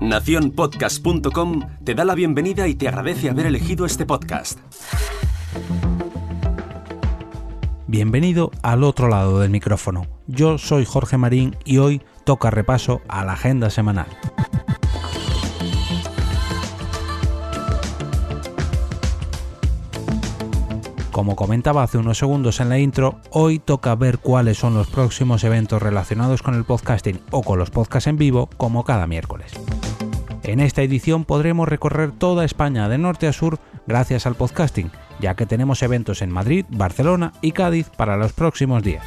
Naciónpodcast.com te da la bienvenida y te agradece haber elegido este podcast. Bienvenido al otro lado del micrófono. Yo soy Jorge Marín y hoy toca repaso a la agenda semanal. Como comentaba hace unos segundos en la intro, hoy toca ver cuáles son los próximos eventos relacionados con el podcasting o con los podcasts en vivo, como cada miércoles. En esta edición podremos recorrer toda España de norte a sur gracias al podcasting, ya que tenemos eventos en Madrid, Barcelona y Cádiz para los próximos días.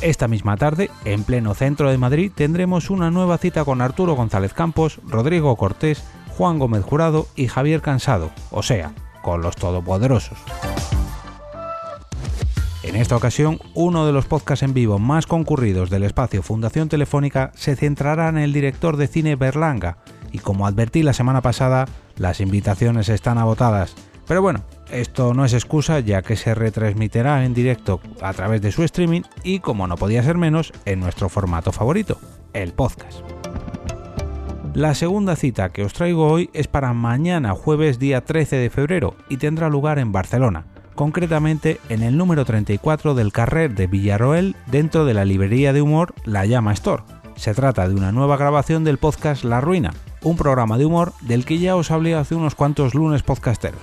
Esta misma tarde, en pleno centro de Madrid, tendremos una nueva cita con Arturo González Campos, Rodrigo Cortés, Juan Gómez Jurado y Javier Cansado, o sea, con los todopoderosos. En esta ocasión, uno de los podcasts en vivo más concurridos del espacio Fundación Telefónica se centrará en el director de cine Berlanga, y como advertí la semana pasada, las invitaciones están agotadas. Pero bueno, esto no es excusa ya que se retransmitirá en directo a través de su streaming y como no podía ser menos, en nuestro formato favorito, el podcast. La segunda cita que os traigo hoy es para mañana jueves día 13 de febrero y tendrá lugar en Barcelona, concretamente en el número 34 del carrer de Villarroel dentro de la librería de humor La Llama Store. Se trata de una nueva grabación del podcast La Ruina, un programa de humor del que ya os hablé hace unos cuantos lunes podcasteros.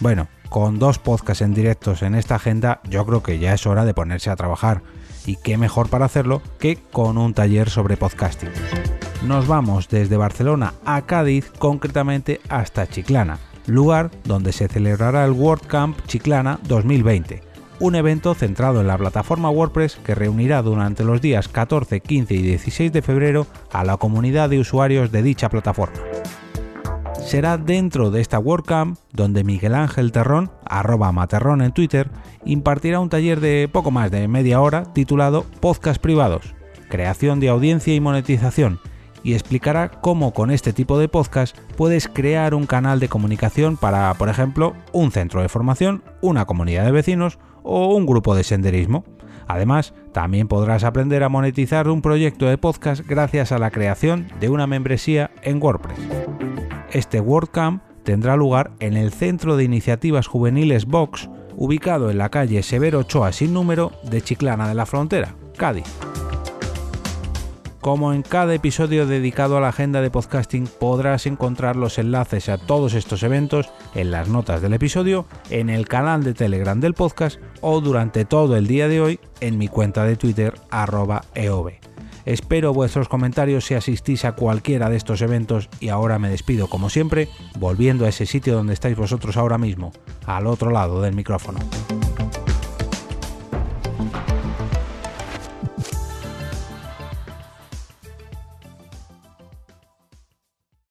Bueno, con dos podcasts en directos en esta agenda, yo creo que ya es hora de ponerse a trabajar. Y qué mejor para hacerlo que con un taller sobre podcasting nos vamos desde Barcelona a Cádiz, concretamente hasta Chiclana, lugar donde se celebrará el WordCamp Chiclana 2020, un evento centrado en la plataforma WordPress que reunirá durante los días 14, 15 y 16 de febrero a la comunidad de usuarios de dicha plataforma. Será dentro de esta WordCamp donde Miguel Ángel Terrón, arroba Materrón en Twitter, impartirá un taller de poco más de media hora titulado Podcast Privados, Creación de Audiencia y Monetización, y explicará cómo con este tipo de podcast puedes crear un canal de comunicación para, por ejemplo, un centro de formación, una comunidad de vecinos o un grupo de senderismo. Además, también podrás aprender a monetizar un proyecto de podcast gracias a la creación de una membresía en WordPress. Este WordCamp tendrá lugar en el Centro de Iniciativas Juveniles Vox, ubicado en la calle Severo Ochoa sin número de Chiclana de la Frontera, Cádiz. Como en cada episodio dedicado a la agenda de podcasting podrás encontrar los enlaces a todos estos eventos en las notas del episodio, en el canal de Telegram del podcast o durante todo el día de hoy en mi cuenta de Twitter arroba eov. Espero vuestros comentarios si asistís a cualquiera de estos eventos y ahora me despido como siempre, volviendo a ese sitio donde estáis vosotros ahora mismo, al otro lado del micrófono.